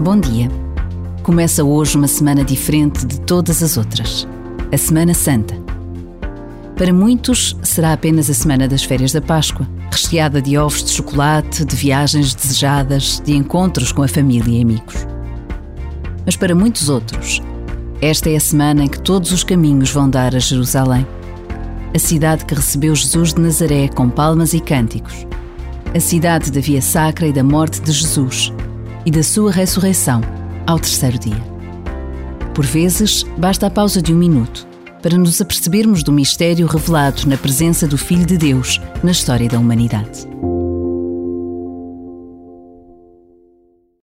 Bom dia. Começa hoje uma semana diferente de todas as outras. A Semana Santa. Para muitos, será apenas a semana das férias da Páscoa, recheada de ovos de chocolate, de viagens desejadas, de encontros com a família e amigos. Mas para muitos outros, esta é a semana em que todos os caminhos vão dar a Jerusalém. A cidade que recebeu Jesus de Nazaré com palmas e cânticos. A cidade da via sacra e da morte de Jesus e da sua ressurreição ao terceiro dia. Por vezes, basta a pausa de um minuto para nos apercebermos do mistério revelado na presença do Filho de Deus na história da humanidade.